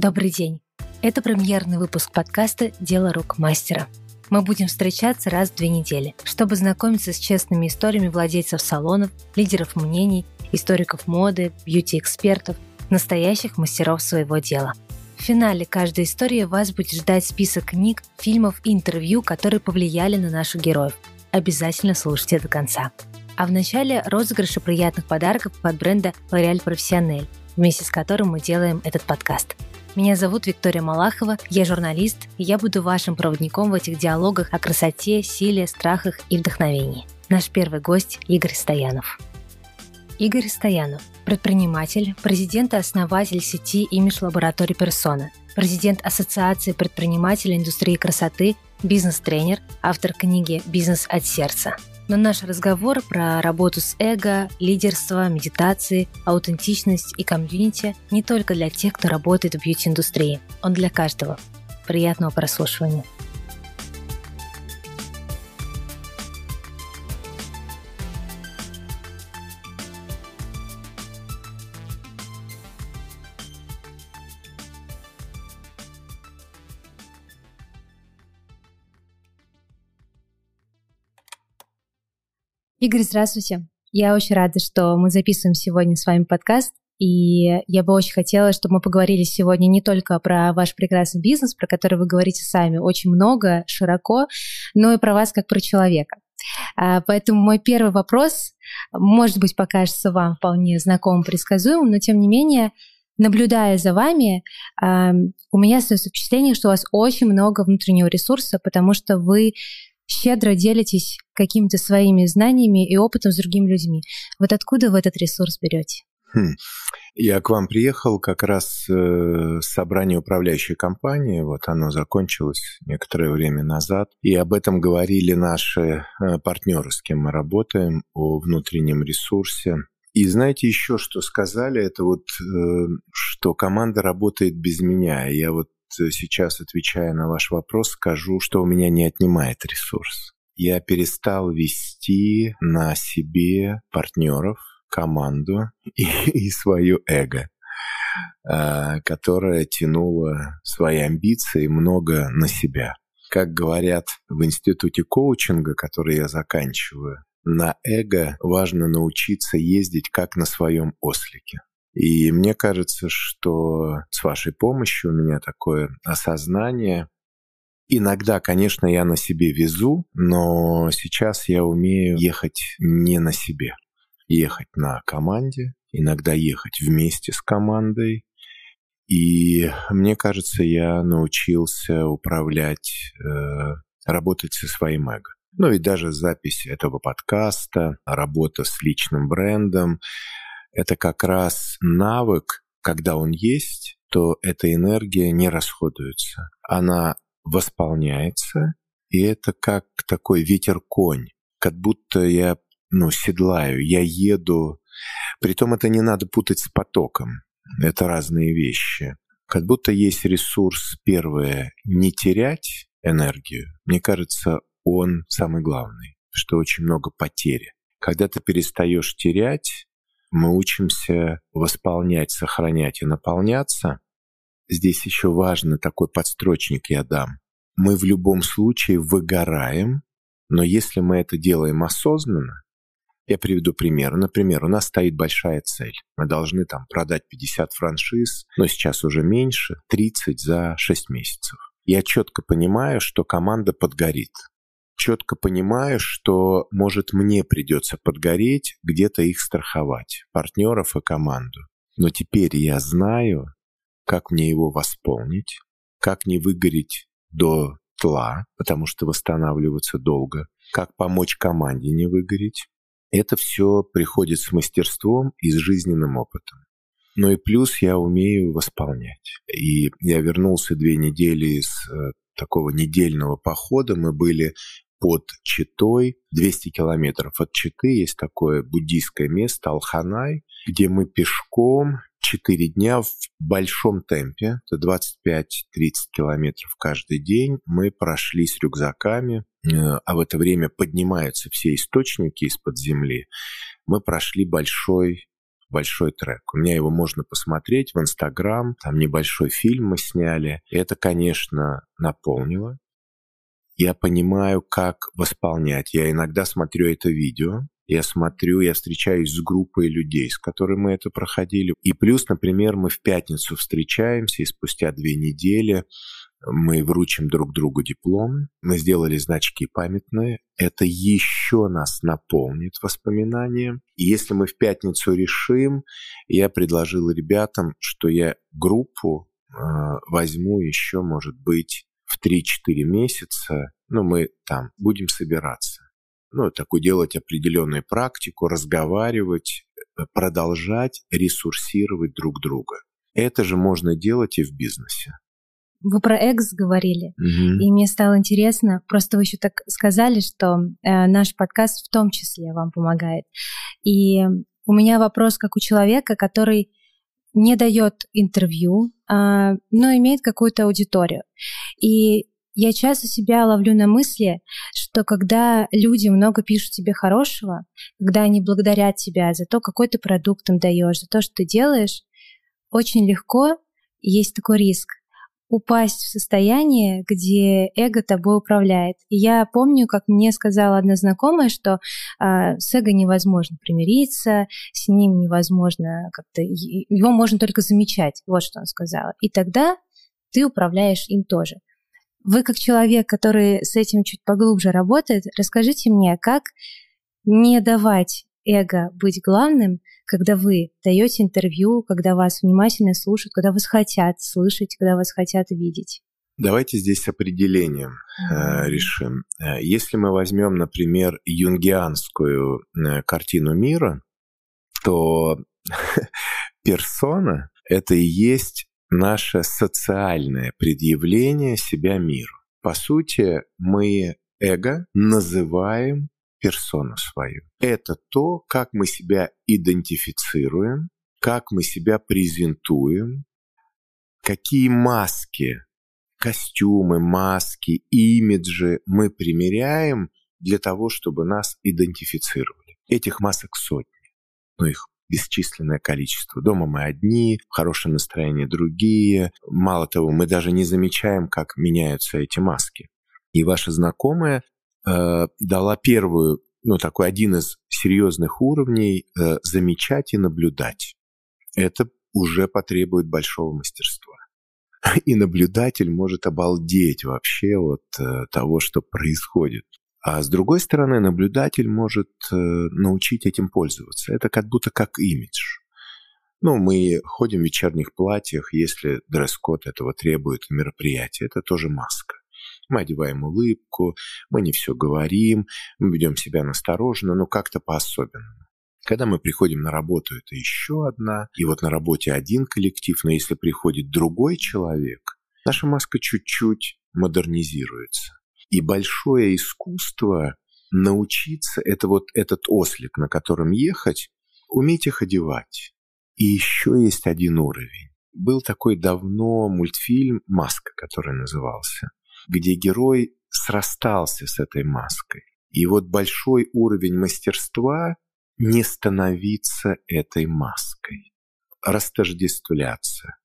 Добрый день. Это премьерный выпуск подкаста «Дело рук мастера». Мы будем встречаться раз в две недели, чтобы знакомиться с честными историями владельцев салонов, лидеров мнений, историков моды, бьюти-экспертов, настоящих мастеров своего дела. В финале каждой истории вас будет ждать список книг, фильмов и интервью, которые повлияли на наших героев. Обязательно слушайте до конца. А в начале розыгрыши приятных подарков от бренда L'Oréal Professionnel, вместе с которым мы делаем этот подкаст – меня зовут Виктория Малахова, я журналист, и я буду вашим проводником в этих диалогах о красоте, силе, страхах и вдохновении. Наш первый гость – Игорь Стоянов. Игорь Стоянов – предприниматель, президент и основатель сети «Имидж Лабораторий Персона», президент Ассоциации предпринимателей индустрии красоты, бизнес-тренер, автор книги «Бизнес от сердца», но наш разговор про работу с эго, лидерство, медитации, аутентичность и комьюнити не только для тех, кто работает в бьюти-индустрии. Он для каждого. Приятного прослушивания. Игорь, здравствуйте. Я очень рада, что мы записываем сегодня с вами подкаст. И я бы очень хотела, чтобы мы поговорили сегодня не только про ваш прекрасный бизнес, про который вы говорите сами очень много, широко, но и про вас как про человека. А, поэтому мой первый вопрос, может быть, покажется вам вполне знакомым, предсказуемым, но тем не менее, наблюдая за вами, у меня остается впечатление, что у вас очень много внутреннего ресурса, потому что вы щедро делитесь какими-то своими знаниями и опытом с другими людьми. Вот откуда вы этот ресурс берете? Хм. Я к вам приехал как раз э, с собрания управляющей компании, вот оно закончилось некоторое время назад, и об этом говорили наши э, партнеры, с кем мы работаем, о внутреннем ресурсе. И знаете еще, что сказали, это вот, э, что команда работает без меня. Я вот сейчас, отвечая на ваш вопрос, скажу, что у меня не отнимает ресурс. Я перестал вести на себе партнеров, команду и, и свое эго, а, которое тянуло свои амбиции много на себя. Как говорят в институте коучинга, который я заканчиваю, на эго важно научиться ездить как на своем ослике. И мне кажется, что с вашей помощью у меня такое осознание. Иногда, конечно, я на себе везу, но сейчас я умею ехать не на себе. Ехать на команде, иногда ехать вместе с командой. И мне кажется, я научился управлять, э, работать со своим эго. Ну и даже запись этого подкаста, работа с личным брендом, это как раз навык, когда он есть, то эта энергия не расходуется. Она восполняется, и это как такой ветер-конь, как будто я ну, седлаю, я еду. Притом это не надо путать с потоком. Это разные вещи. Как будто есть ресурс, первое, не терять энергию. Мне кажется, он самый главный, что очень много потери. Когда ты перестаешь терять, мы учимся восполнять, сохранять и наполняться. Здесь еще важно такой подстрочник я дам. Мы в любом случае выгораем, но если мы это делаем осознанно, я приведу пример. Например, у нас стоит большая цель. Мы должны там продать 50 франшиз, но сейчас уже меньше, 30 за 6 месяцев. Я четко понимаю, что команда подгорит четко понимаю, что, может, мне придется подгореть, где-то их страховать, партнеров и команду. Но теперь я знаю, как мне его восполнить, как не выгореть до тла, потому что восстанавливаться долго, как помочь команде не выгореть. Это все приходит с мастерством и с жизненным опытом. Ну и плюс я умею восполнять. И я вернулся две недели из э, такого недельного похода. Мы были под Читой, 200 километров от Читы, есть такое буддийское место Алханай, где мы пешком 4 дня в большом темпе, это 25-30 километров каждый день, мы прошли с рюкзаками, э, а в это время поднимаются все источники из-под земли. Мы прошли большой большой трек. У меня его можно посмотреть в Инстаграм, там небольшой фильм мы сняли. Это, конечно, наполнило. Я понимаю, как восполнять. Я иногда смотрю это видео, я смотрю, я встречаюсь с группой людей, с которыми мы это проходили. И плюс, например, мы в пятницу встречаемся, и спустя две недели мы вручим друг другу дипломы, мы сделали значки памятные. Это еще нас наполнит воспоминанием. И если мы в пятницу решим, я предложил ребятам, что я группу э, возьму еще, может быть, в 3-4 месяца. Ну, мы там будем собираться ну, такую делать определенную практику, разговаривать, э, продолжать ресурсировать друг друга. Это же можно делать и в бизнесе. Вы про экс говорили, угу. и мне стало интересно, просто вы еще так сказали, что э, наш подкаст в том числе вам помогает. И у меня вопрос как у человека, который не дает интервью, а, но имеет какую-то аудиторию. И я часто себя ловлю на мысли, что когда люди много пишут тебе хорошего, когда они благодарят тебя за то, какой ты продукт им даешь, за то, что ты делаешь, очень легко, есть такой риск, упасть в состояние, где эго тобой управляет. И я помню, как мне сказала одна знакомая, что э, с эго невозможно примириться, с ним невозможно как-то... Его можно только замечать. Вот что она сказала. И тогда ты управляешь им тоже. Вы как человек, который с этим чуть поглубже работает, расскажите мне, как не давать эго быть главным, когда вы даете интервью, когда вас внимательно слушают, когда вас хотят слышать, когда вас хотят видеть? Давайте здесь определением э, решим. Э, если мы возьмем, например, юнгианскую э, картину мира, то персона — это и есть наше социальное предъявление себя миру. По сути, мы эго называем персону свою. Это то, как мы себя идентифицируем, как мы себя презентуем, какие маски, костюмы, маски, имиджи мы примеряем для того, чтобы нас идентифицировали. Этих масок сотни, но их бесчисленное количество. Дома мы одни, в хорошем настроении другие. Мало того, мы даже не замечаем, как меняются эти маски. И ваша знакомая э, дала первую, ну, такой один из серьезных уровней э, замечать и наблюдать. Это уже потребует большого мастерства. И наблюдатель может обалдеть вообще от э, того, что происходит. А с другой стороны, наблюдатель может э, научить этим пользоваться. Это как будто как имидж. Ну, мы ходим в вечерних платьях, если дресс-код этого требует мероприятия. Это тоже маска. Мы одеваем улыбку, мы не все говорим, мы ведем себя настороженно, но как-то по-особенному. Когда мы приходим на работу, это еще одна. И вот на работе один коллектив, но если приходит другой человек, наша маска чуть-чуть модернизируется. И большое искусство научиться, это вот этот ослик, на котором ехать, уметь их одевать. И еще есть один уровень. Был такой давно мультфильм «Маска», который назывался, где герой срастался с этой маской. И вот большой уровень мастерства не становиться этой маской, растождествляться.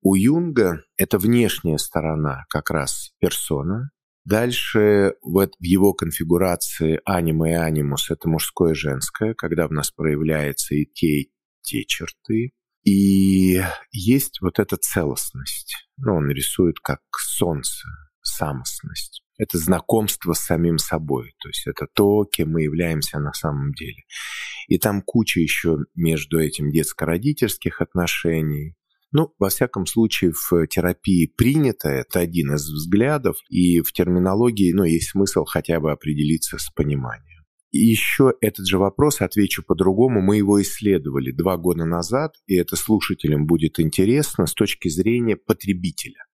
У Юнга это внешняя сторона, как раз персона, Дальше вот в его конфигурации аниме и анимус – это мужское и женское, когда в нас проявляются и те, и те черты. И есть вот эта целостность. Ну, он рисует как солнце, самостность. Это знакомство с самим собой. То есть это то, кем мы являемся на самом деле. И там куча еще между этим детско-родительских отношений, ну, во всяком случае, в терапии принято, это один из взглядов, и в терминологии, ну, есть смысл хотя бы определиться с пониманием. И еще этот же вопрос, отвечу по-другому, мы его исследовали два года назад, и это слушателям будет интересно с точки зрения потребителя.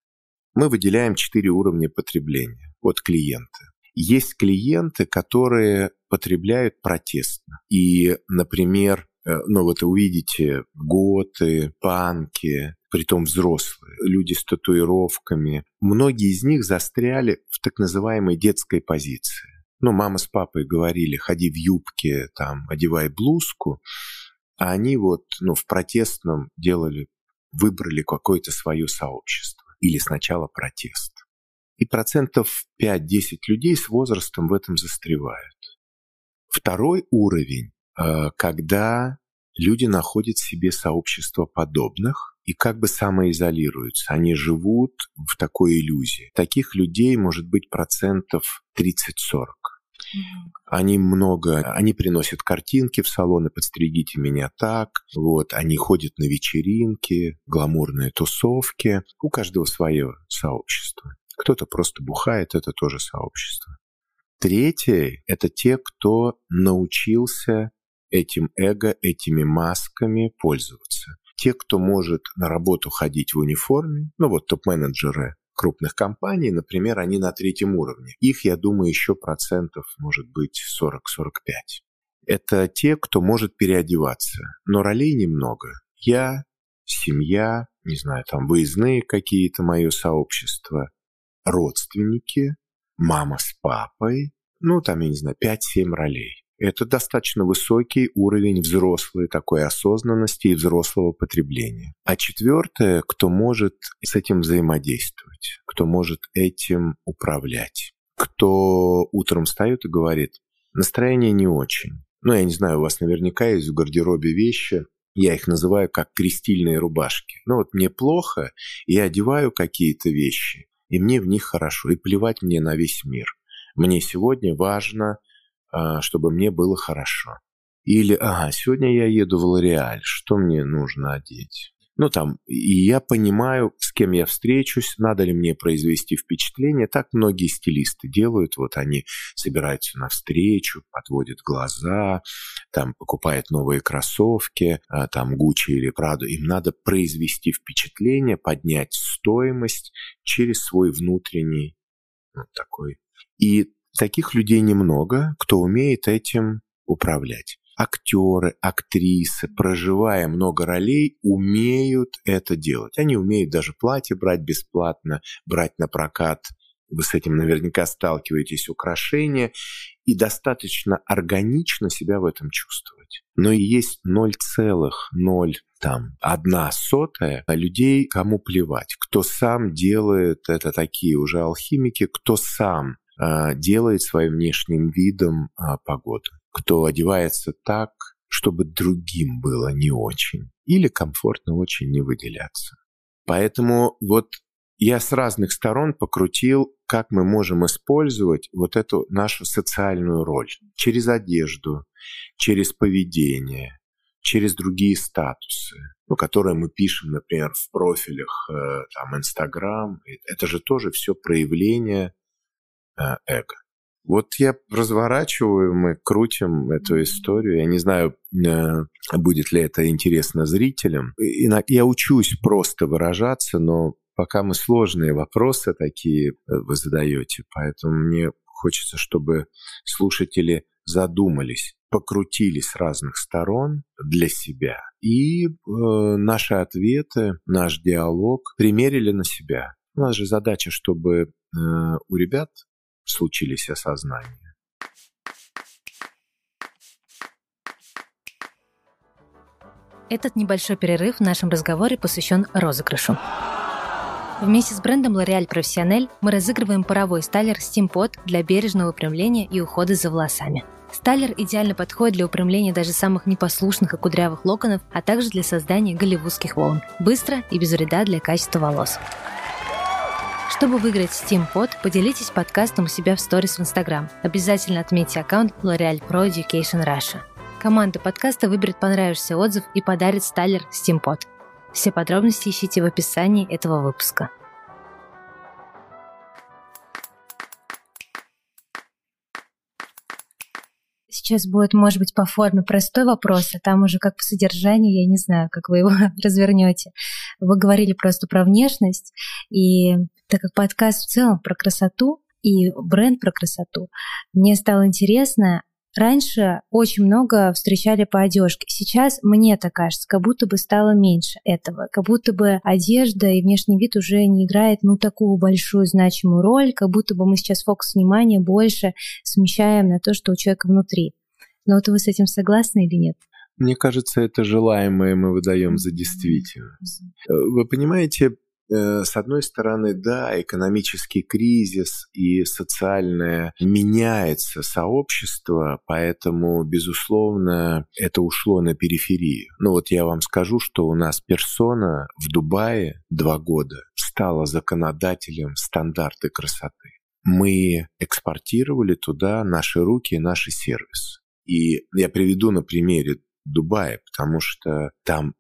Мы выделяем четыре уровня потребления от клиента. Есть клиенты, которые потребляют протестно. И, например, Э, ну вот увидите готы, панки, притом взрослые, люди с татуировками. Многие из них застряли в так называемой детской позиции. Ну, мама с папой говорили, ходи в юбке, там, одевай блузку, а они вот ну, в протестном делали, выбрали какое-то свое сообщество. Или сначала протест. И процентов 5-10 людей с возрастом в этом застревают. Второй уровень, э, когда люди находят себе сообщество подобных и как бы самоизолируются. Они живут в такой иллюзии. Таких людей может быть процентов 30-40. Они много, они приносят картинки в салоны, подстригите меня так, вот, они ходят на вечеринки, гламурные тусовки, у каждого свое сообщество. Кто-то просто бухает, это тоже сообщество. Третье – это те, кто научился этим эго, этими масками пользоваться. Те, кто может на работу ходить в униформе, ну вот топ-менеджеры крупных компаний, например, они на третьем уровне. Их, я думаю, еще процентов может быть 40-45. Это те, кто может переодеваться, но ролей немного. Я, семья, не знаю, там выездные какие-то мое сообщество, родственники, мама с папой, ну, там, я не знаю, 5-7 ролей. Это достаточно высокий уровень взрослой такой осознанности и взрослого потребления. А четвертое, кто может с этим взаимодействовать, кто может этим управлять, кто утром встает и говорит, настроение не очень. Ну, я не знаю, у вас наверняка есть в гардеробе вещи, я их называю как крестильные рубашки. Ну вот мне плохо, я одеваю какие-то вещи, и мне в них хорошо, и плевать мне на весь мир. Мне сегодня важно чтобы мне было хорошо. Или, ага, сегодня я еду в Лореаль, что мне нужно одеть? Ну, там, и я понимаю, с кем я встречусь, надо ли мне произвести впечатление. Так многие стилисты делают. Вот они собираются на встречу, подводят глаза, там, покупают новые кроссовки, а, там, Гуччи или Праду. Им надо произвести впечатление, поднять стоимость через свой внутренний вот такой. И Таких людей немного, кто умеет этим управлять. Актеры, актрисы, проживая много ролей, умеют это делать. Они умеют даже платье брать бесплатно, брать на прокат. Вы с этим наверняка сталкиваетесь, украшения. И достаточно органично себя в этом чувствовать. Но и есть 0,0 там одна сотая людей, кому плевать. Кто сам делает это такие уже алхимики, кто сам делает своим внешним видом а, погоду. Кто одевается так, чтобы другим было не очень или комфортно очень не выделяться. Поэтому вот я с разных сторон покрутил, как мы можем использовать вот эту нашу социальную роль через одежду, через поведение, через другие статусы, ну, которые мы пишем, например, в профилях э, там Инстаграм. Это же тоже все проявление Э, эго. Вот я разворачиваю, мы крутим эту историю. Я не знаю, э, будет ли это интересно зрителям. Я учусь просто выражаться, но пока мы сложные вопросы такие э, вы задаете, поэтому мне хочется, чтобы слушатели задумались, покрутили с разных сторон для себя и э, наши ответы, наш диалог примерили на себя. У нас же задача, чтобы э, у ребят случились осознания. Этот небольшой перерыв в нашем разговоре посвящен розыгрышу. Вместе с брендом L'Oréal Professionnel мы разыгрываем паровой стайлер Steampod для бережного выпрямления и ухода за волосами. Стайлер идеально подходит для упрямления даже самых непослушных и кудрявых локонов, а также для создания голливудских волн. Быстро и без вреда для качества волос. Чтобы выиграть Steam Pod, поделитесь подкастом у себя в сторис в Instagram. Обязательно отметьте аккаунт L'Oreal Pro Education Russia. Команда подкаста выберет понравившийся отзыв и подарит стайлер Steam Pod. Все подробности ищите в описании этого выпуска. Сейчас будет, может быть, по форме простой вопрос, а там уже как по содержанию, я не знаю, как вы его развернете. Вы говорили просто про внешность, и так как подкаст в целом про красоту и бренд про красоту, мне стало интересно, Раньше очень много встречали по одежке. Сейчас мне так кажется, как будто бы стало меньше этого. Как будто бы одежда и внешний вид уже не играет ну такую большую значимую роль, как будто бы мы сейчас фокус внимания больше смещаем на то, что у человека внутри. Но вот вы с этим согласны или нет? Мне кажется, это желаемое мы выдаем за действительность. Вы понимаете, с одной стороны, да, экономический кризис и социальное меняется сообщество, поэтому, безусловно, это ушло на периферию. Ну вот я вам скажу, что у нас персона в Дубае два года стала законодателем стандарты красоты. Мы экспортировали туда наши руки и наши сервисы. И я приведу на примере Дубая, потому что там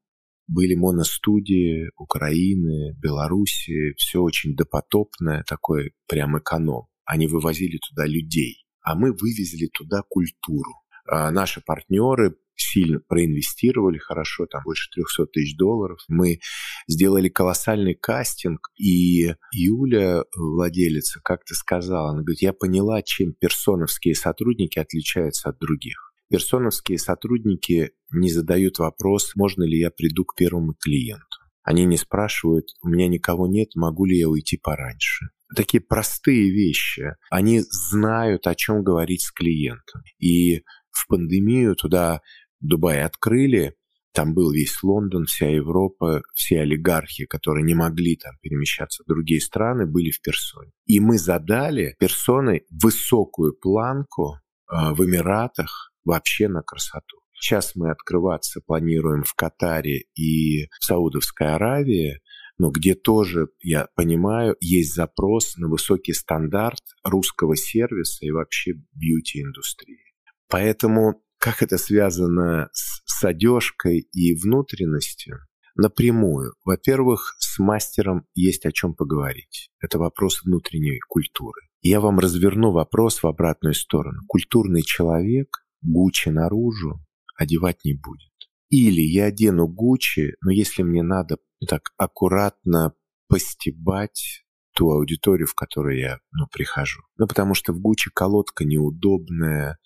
были моностудии Украины, Белоруссии, все очень допотопное, такое прям эконом. Они вывозили туда людей, а мы вывезли туда культуру. А наши партнеры сильно проинвестировали хорошо, там больше 300 тысяч долларов. Мы сделали колоссальный кастинг, и Юля, владелица, как-то сказала, она говорит, я поняла, чем персоновские сотрудники отличаются от других. Персоновские сотрудники не задают вопрос, можно ли я приду к первому клиенту. Они не спрашивают, у меня никого нет, могу ли я уйти пораньше. Такие простые вещи. Они знают, о чем говорить с клиентом. И в пандемию туда Дубай открыли, там был весь Лондон, вся Европа, все олигархи, которые не могли там перемещаться в другие страны, были в персоне. И мы задали персоной высокую планку э, в Эмиратах, вообще на красоту. Сейчас мы открываться планируем в Катаре и в Саудовской Аравии, но где тоже, я понимаю, есть запрос на высокий стандарт русского сервиса и вообще бьюти-индустрии. Поэтому как это связано с, с одежкой и внутренностью? Напрямую. Во-первых, с мастером есть о чем поговорить. Это вопрос внутренней культуры. Я вам разверну вопрос в обратную сторону. Культурный человек Гуччи наружу одевать не будет. Или я одену Гуччи, но если мне надо так аккуратно постебать ту аудиторию, в которую я ну, прихожу. Ну, потому что в Гуччи колодка неудобная.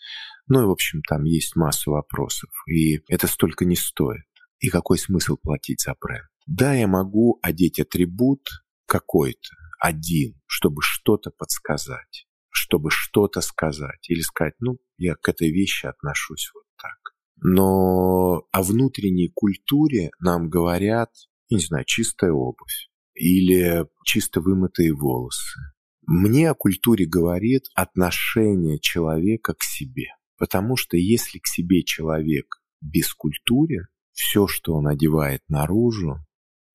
Ну, и, в общем, там есть масса вопросов. И это столько не стоит. И какой смысл платить за бренд? Да, я могу одеть атрибут какой-то, один, чтобы что-то подсказать чтобы что-то сказать или сказать, ну, я к этой вещи отношусь вот так. Но о внутренней культуре нам говорят, не знаю, чистая обувь или чисто вымытые волосы. Мне о культуре говорит отношение человека к себе. Потому что если к себе человек без культуры, все, что он одевает наружу,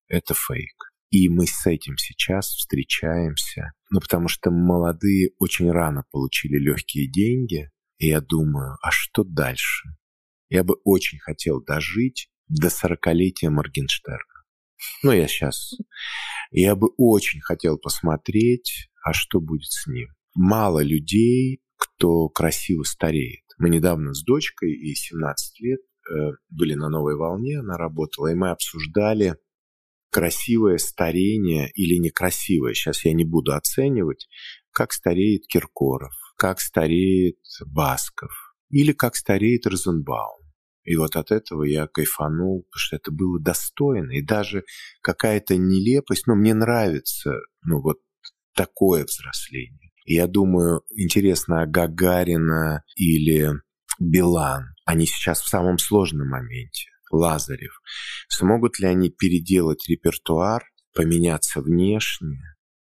это фейк. И мы с этим сейчас встречаемся. Ну, потому что молодые очень рано получили легкие деньги. И я думаю, а что дальше? Я бы очень хотел дожить до сорокалетия Моргенштерна. Ну, я сейчас. Я бы очень хотел посмотреть, а что будет с ним. Мало людей, кто красиво стареет. Мы недавно с дочкой, ей 17 лет, э, были на новой волне, она работала, и мы обсуждали красивое старение или некрасивое, сейчас я не буду оценивать, как стареет Киркоров, как стареет Басков или как стареет Розенбаум. И вот от этого я кайфанул, потому что это было достойно. И даже какая-то нелепость, но ну, мне нравится, ну, вот такое взросление. И я думаю, интересно, а Гагарина или Билан, они сейчас в самом сложном моменте. Лазарев. Смогут ли они переделать репертуар, поменяться внешне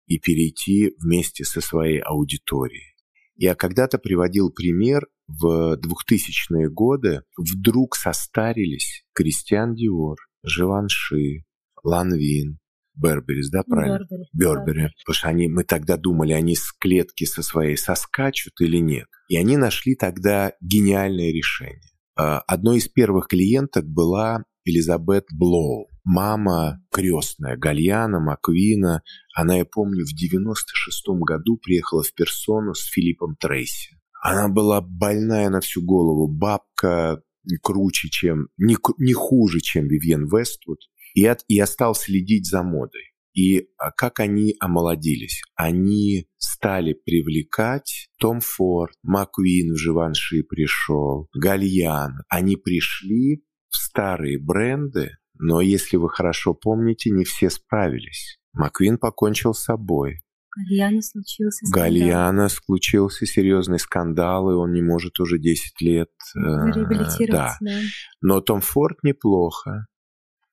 и перейти вместе со своей аудиторией? Я когда-то приводил пример, в 2000-е годы вдруг состарились Кристиан Диор, Живанши, Ланвин, Берберис, да, правильно? Бербери. Бербери. Да. Потому что они, мы тогда думали, они с клетки со своей соскачут или нет. И они нашли тогда гениальное решение. А, одной из первых клиенток была Элизабет Блоу, мама крестная Гальяна Маквина. Она, я помню, в 96 году приехала в персону с Филиппом Трейси. Она была больная на всю голову, бабка круче, чем, не, не хуже, чем Вивьен Вествуд. И, от, и я стал следить за модой. И а, как они омолодились? Они стали привлекать Том Форд, Маквин в Живанши пришел, Гальян. Они пришли в старые бренды, но если вы хорошо помните, не все справились. Маквин покончил с собой. Гальяна случился скандал. Гальяна случился серьезный скандал, и он не может уже 10 лет... Э, Реабилитироваться, да. да. Но Том Форд неплохо.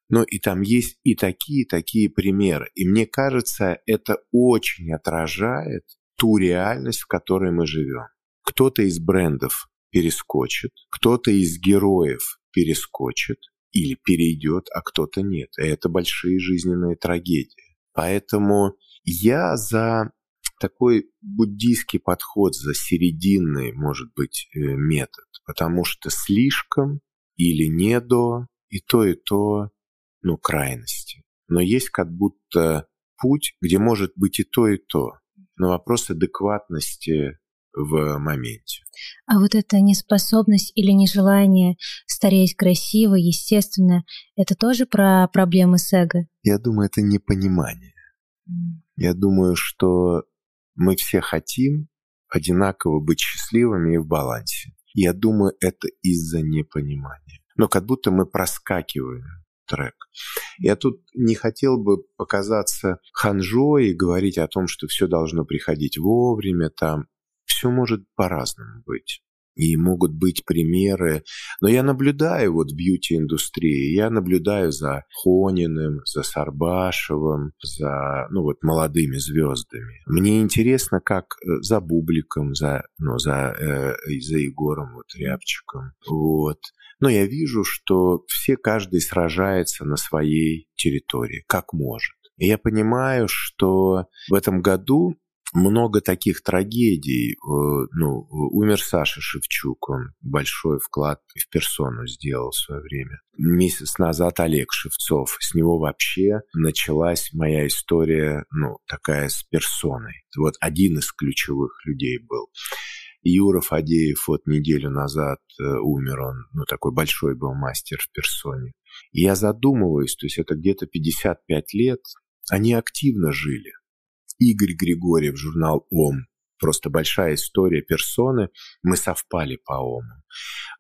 Но и там есть и такие, такие примеры. И мне кажется, это очень отражает ту реальность, в которой мы живем. Кто-то из брендов перескочит, кто-то из героев перескочит или перейдет, а кто-то нет. И это большие жизненные трагедии. Поэтому я за такой буддийский подход, за серединный, может быть, э, метод, потому что слишком или не до, и то, и то, ну, крайности. Но есть как будто путь, где может быть и то, и то. Но вопрос адекватности в моменте. А вот эта неспособность или нежелание стареть красиво, естественно, это тоже про проблемы с эго? Я думаю, это непонимание. Я думаю, что мы все хотим одинаково быть счастливыми и в балансе. Я думаю, это из-за непонимания. Но как будто мы проскакиваем трек. Я тут не хотел бы показаться ханжой и говорить о том, что все должно приходить вовремя, там все может по-разному быть. И могут быть примеры. Но я наблюдаю вот бьюти-индустрии, я наблюдаю за Хониным, за Сарбашевым, за ну вот молодыми звездами. Мне интересно, как э, за Бубликом, за, ну, за, э, за Егором вот, Рябчиком. Вот. Но я вижу, что все, каждый сражается на своей территории, как может. И я понимаю, что в этом году много таких трагедий. Э, ну, умер Саша Шевчук, он большой вклад в персону сделал в свое время. Месяц назад Олег Шевцов. С него вообще началась моя история, ну, такая с персоной. Вот один из ключевых людей был. Юра Фадеев вот неделю назад э, умер, он, ну, такой большой был мастер в персоне. И я задумываюсь, то есть это где-то 55 лет, они активно жили. Игорь Григорьев, журнал ОМ. Просто большая история персоны. Мы совпали по ОМу.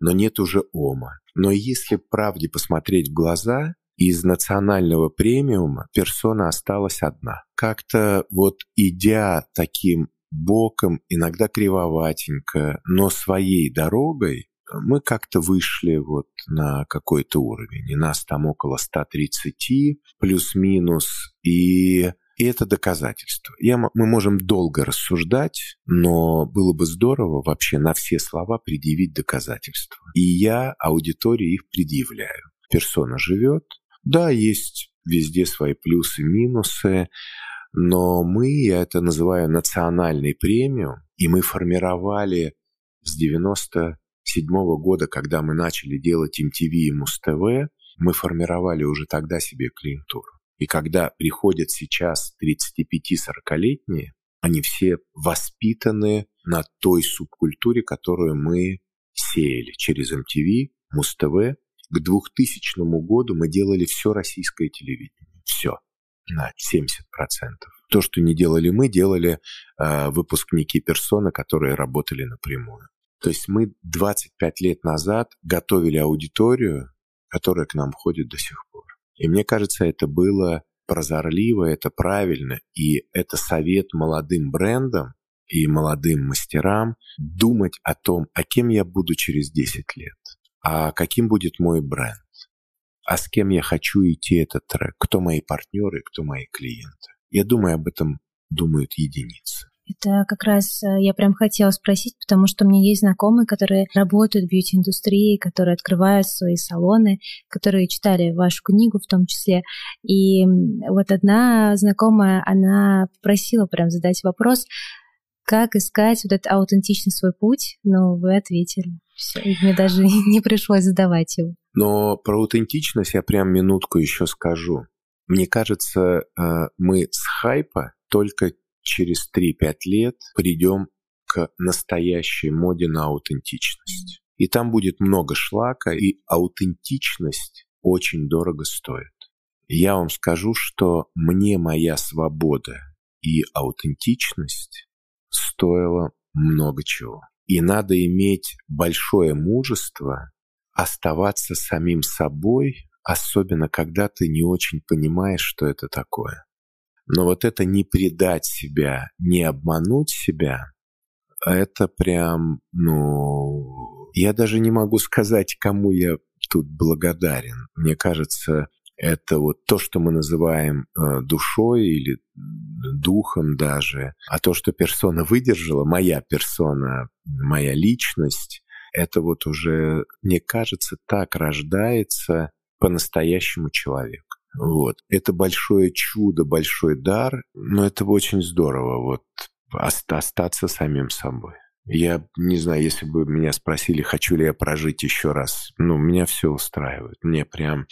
Но нет уже ОМа. Но если правде посмотреть в глаза, из национального премиума персона осталась одна. Как-то вот идя таким боком, иногда кривоватенько, но своей дорогой, мы как-то вышли вот на какой-то уровень. И нас там около 130, плюс-минус. И и это доказательство. Я, мы можем долго рассуждать, но было бы здорово вообще на все слова предъявить доказательства. И я аудитории их предъявляю. Персона живет. Да, есть везде свои плюсы, минусы, но мы, я это называю национальной премиум, и мы формировали с 97 -го года, когда мы начали делать MTV и Муз-ТВ, мы формировали уже тогда себе клиентуру. И когда приходят сейчас 35-40-летние, они все воспитаны на той субкультуре, которую мы сеяли через MTV, Муз-ТВ. К 2000 году мы делали все российское телевидение. Все. На 70%. То, что не делали мы, делали э, выпускники персоны, которые работали напрямую. То есть мы 25 лет назад готовили аудиторию, которая к нам ходит до сих пор. И мне кажется, это было прозорливо, это правильно, и это совет молодым брендам и молодым мастерам думать о том, а кем я буду через 10 лет, а каким будет мой бренд, а с кем я хочу идти этот трек, кто мои партнеры, кто мои клиенты. Я думаю, об этом думают единицы. Это как раз э, я прям хотела спросить, потому что у меня есть знакомые, которые работают в бьюти-индустрии, которые открывают свои салоны, которые читали вашу книгу в том числе. И вот одна знакомая, она просила прям задать вопрос, как искать вот этот аутентичный свой путь, но вы ответили. Все, и мне даже не пришлось задавать его. Но про аутентичность я прям минутку еще скажу. Мне кажется, э, мы с хайпа только через 3-5 лет придем к настоящей моде на аутентичность. И там будет много шлака, и аутентичность очень дорого стоит. Я вам скажу, что мне моя свобода и аутентичность стоила много чего. И надо иметь большое мужество оставаться самим собой, особенно когда ты не очень понимаешь, что это такое. Но вот это не предать себя, не обмануть себя, это прям, ну, я даже не могу сказать, кому я тут благодарен. Мне кажется, это вот то, что мы называем э, душой или духом даже, а то, что персона выдержала, моя персона, моя личность, это вот уже, мне кажется, так рождается по-настоящему человек. Вот. Это большое чудо, большой дар, но это очень здорово, вот остаться самим собой. Я не знаю, если бы меня спросили, хочу ли я прожить еще раз, ну, меня все устраивает. Мне прям,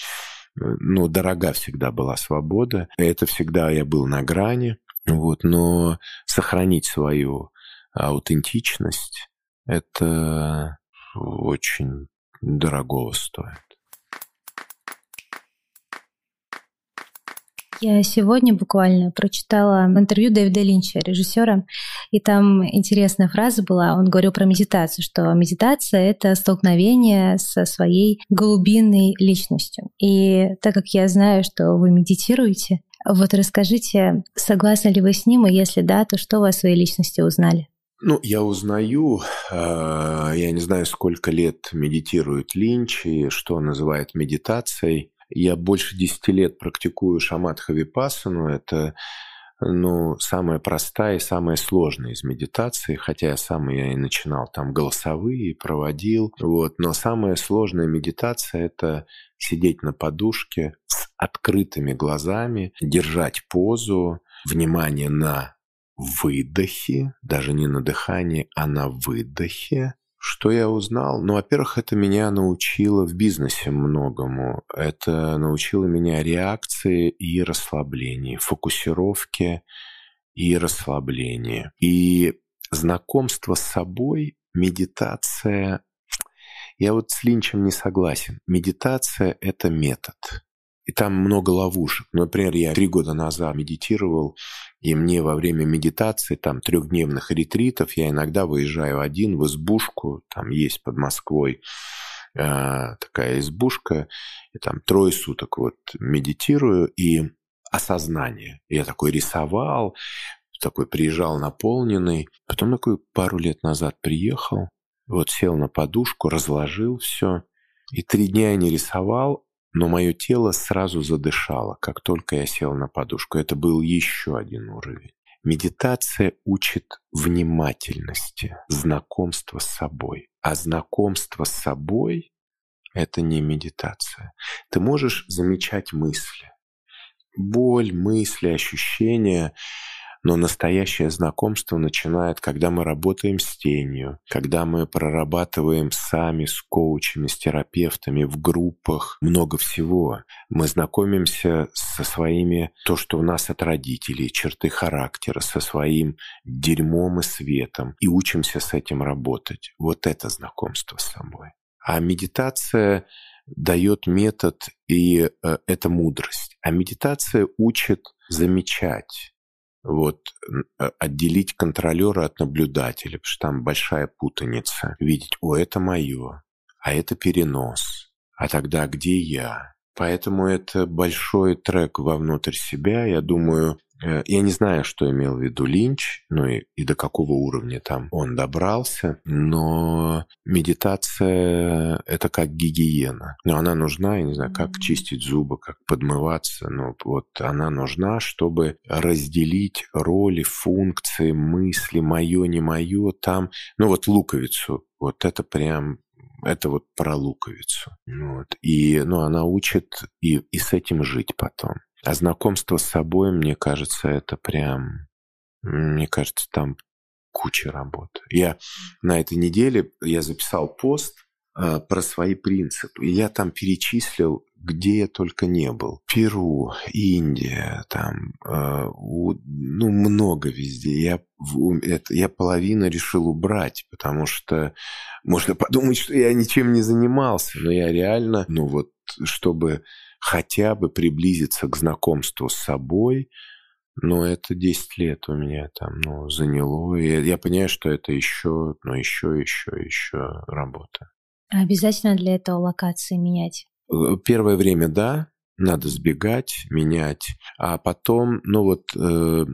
ну, дорога всегда была свобода. Это всегда я был на грани, вот, но сохранить свою аутентичность, это очень дорогого стоит. Я сегодня буквально прочитала интервью Дэвида Линча, режиссера, и там интересная фраза была, он говорил про медитацию, что медитация — это столкновение со своей глубинной личностью. И так как я знаю, что вы медитируете, вот расскажите, согласны ли вы с ним, и если да, то что вы о своей личности узнали? Ну, я узнаю, а, я не знаю, сколько лет медитирует Линч и что он называет медитацией. Я больше 10 лет практикую шаматха випассану. Это ну, самая простая и самая сложная из медитаций, хотя я сам я и начинал там голосовые проводил, вот, но самая сложная медитация – это сидеть на подушке с открытыми глазами, держать позу, внимание на выдохе, даже не на дыхании, а на выдохе, что я узнал? Ну, во-первых, это меня научило в бизнесе многому. Это научило меня реакции и расслаблении, фокусировке и расслаблении. И знакомство с собой, медитация... Я вот с Линчем не согласен. Медитация – это метод. И там много ловушек. Например, я три года назад медитировал, и мне во время медитации, там, трехдневных ретритов, я иногда выезжаю один в избушку, там есть под Москвой э, такая избушка, и там трое суток вот медитирую, и осознание. Я такой рисовал, такой приезжал наполненный. Потом такой пару лет назад приехал, вот сел на подушку, разложил все. И три дня я не рисовал, но мое тело сразу задышало, как только я сел на подушку. Это был еще один уровень. Медитация учит внимательности, знакомства с собой. А знакомство с собой – это не медитация. Ты можешь замечать мысли. Боль, мысли, ощущения – но настоящее знакомство начинает, когда мы работаем с тенью, когда мы прорабатываем сами с коучами, с терапевтами в группах, много всего. Мы знакомимся со своими, то, что у нас от родителей, черты характера, со своим дерьмом и светом, и учимся с этим работать. Вот это знакомство с собой. А медитация дает метод, и э, это мудрость. А медитация учит замечать, вот, э, отделить контролера от наблюдателя, потому что там большая путаница. Видеть, о, это мое, а это перенос, а тогда где я? Поэтому это большой трек вовнутрь себя. Я думаю, я не знаю, что имел в виду Линч, ну и, и до какого уровня там он добрался, но медитация — это как гигиена. Но она нужна, я не знаю, как чистить зубы, как подмываться, но вот она нужна, чтобы разделить роли, функции, мысли, мое, не мое, там, ну вот луковицу, вот это прям это вот про луковицу. Вот. И ну, она учит и, и с этим жить потом. А знакомство с собой, мне кажется, это прям... Мне кажется, там куча работы. Я на этой неделе я записал пост э, про свои принципы. И я там перечислил, где я только не был. Перу, Индия, там, э, у, ну, много везде. Я, в, это, я половину решил убрать, потому что можно подумать, что я ничем не занимался. Но я реально, ну вот, чтобы хотя бы приблизиться к знакомству с собой, но это 10 лет у меня там, ну, заняло. И я понимаю, что это еще, ну, еще, еще, еще работа. А обязательно для этого локации менять? Э, первое время да, надо сбегать, менять. А потом, ну вот э, э,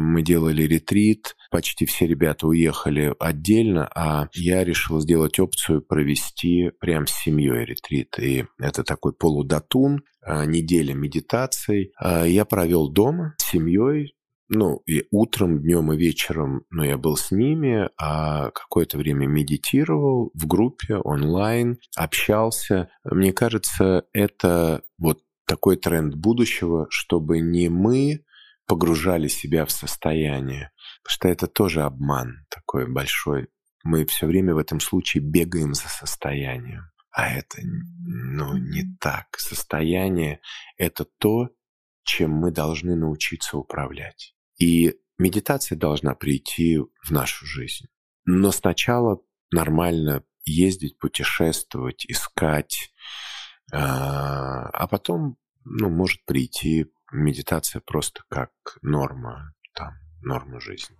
мы делали ретрит, почти все ребята уехали отдельно, а я решил сделать опцию провести прям с семьей ретрит. И это такой полудатун, э, неделя медитаций. Э, я провел дома с семьей, ну, и утром, днем и вечером, ну, я был с ними, а какое-то время медитировал в группе, онлайн, общался. Мне кажется, это вот такой тренд будущего, чтобы не мы погружали себя в состояние, потому что это тоже обман такой большой. Мы все время в этом случае бегаем за состоянием. А это ну, не так. Состояние – это то, чем мы должны научиться управлять. И медитация должна прийти в нашу жизнь. Но сначала нормально ездить, путешествовать, искать, а, а потом, ну, может прийти медитация просто как норма, там, норма жизни.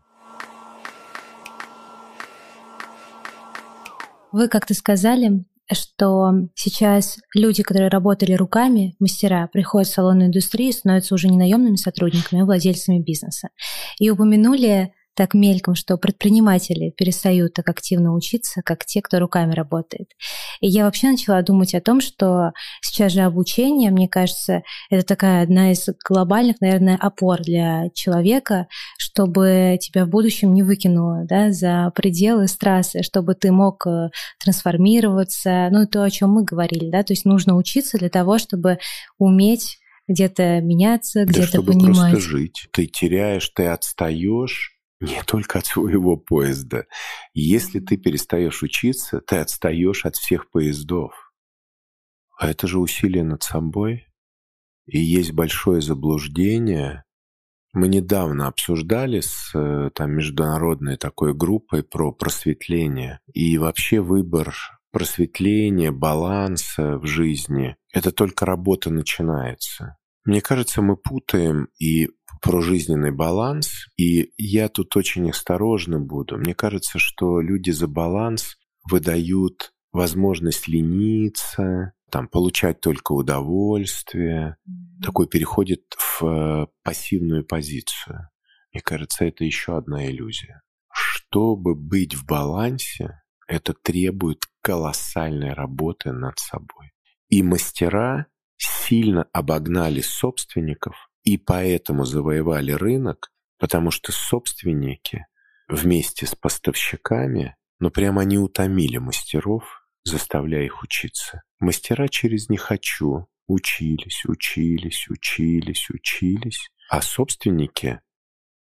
Вы как-то сказали, что сейчас люди, которые работали руками, мастера, приходят в салонную индустрию, становятся уже не наемными сотрудниками, а владельцами бизнеса. И упомянули так мельком, что предприниматели перестают так активно учиться, как те, кто руками работает. И я вообще начала думать о том, что сейчас же обучение, мне кажется, это такая одна из глобальных, наверное, опор для человека, чтобы тебя в будущем не выкинуло да, за пределы с трассы, чтобы ты мог э, трансформироваться, ну, то, о чем мы говорили, да, то есть нужно учиться для того, чтобы уметь где-то меняться, где-то да, чтобы понимать. просто жить. Ты теряешь, ты отстаешь, не только от своего поезда. Если ты перестаешь учиться, ты отстаешь от всех поездов. А это же усилие над собой. И есть большое заблуждение. Мы недавно обсуждали с э, там, международной такой группой про просветление. И вообще выбор просветления, баланса в жизни – это только работа начинается. Мне кажется, мы путаем и про жизненный баланс, и я тут очень осторожно буду. Мне кажется, что люди за баланс выдают возможность лениться, там, получать только удовольствие, такой переходит в э, пассивную позицию. Мне кажется, это еще одна иллюзия. Чтобы быть в балансе, это требует колоссальной работы над собой. И мастера сильно обогнали собственников и поэтому завоевали рынок, потому что собственники вместе с поставщиками, ну прямо они утомили мастеров, заставляя их учиться. Мастера через «не хочу» учились, учились, учились, учились, а собственники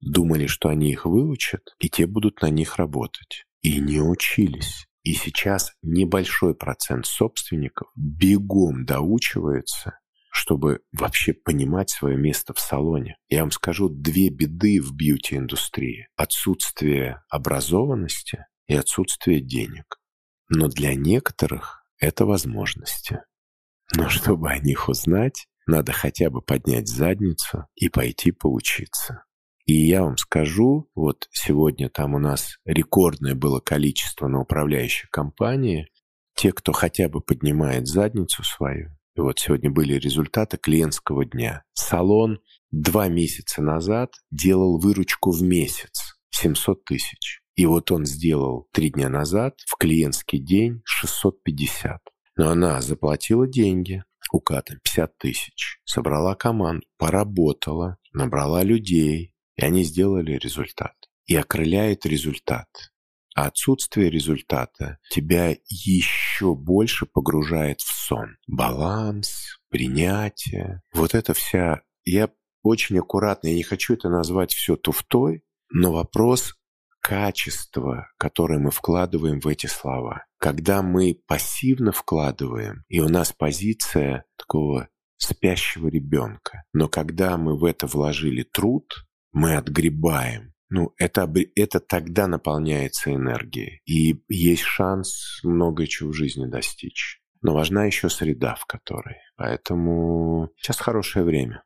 думали, что они их выучат, и те будут на них работать. И не учились. И сейчас небольшой процент собственников бегом доучивается, чтобы вообще понимать свое место в салоне. Я вам скажу две беды в бьюти-индустрии. Отсутствие образованности и отсутствие денег. Но для некоторых это возможности. Но чтобы о них узнать, надо хотя бы поднять задницу и пойти поучиться. И я вам скажу, вот сегодня там у нас рекордное было количество на управляющей компании. Те, кто хотя бы поднимает задницу свою. Вот сегодня были результаты клиентского дня. Салон два месяца назад делал выручку в месяц 700 тысяч. И вот он сделал три дня назад в клиентский день 650. Но она заплатила деньги, укатом 50 тысяч, собрала команду, поработала, набрала людей, и они сделали результат. И окрыляет результат. А отсутствие результата тебя еще больше погружает в сон. Баланс, принятие. Вот это вся... Я очень аккуратно, я не хочу это назвать все туфтой, но вопрос качества, которое мы вкладываем в эти слова. Когда мы пассивно вкладываем, и у нас позиция такого спящего ребенка. Но когда мы в это вложили труд, мы отгребаем. Ну, это, это тогда наполняется энергией. И есть шанс много чего в жизни достичь. Но важна еще среда, в которой. Поэтому сейчас хорошее время,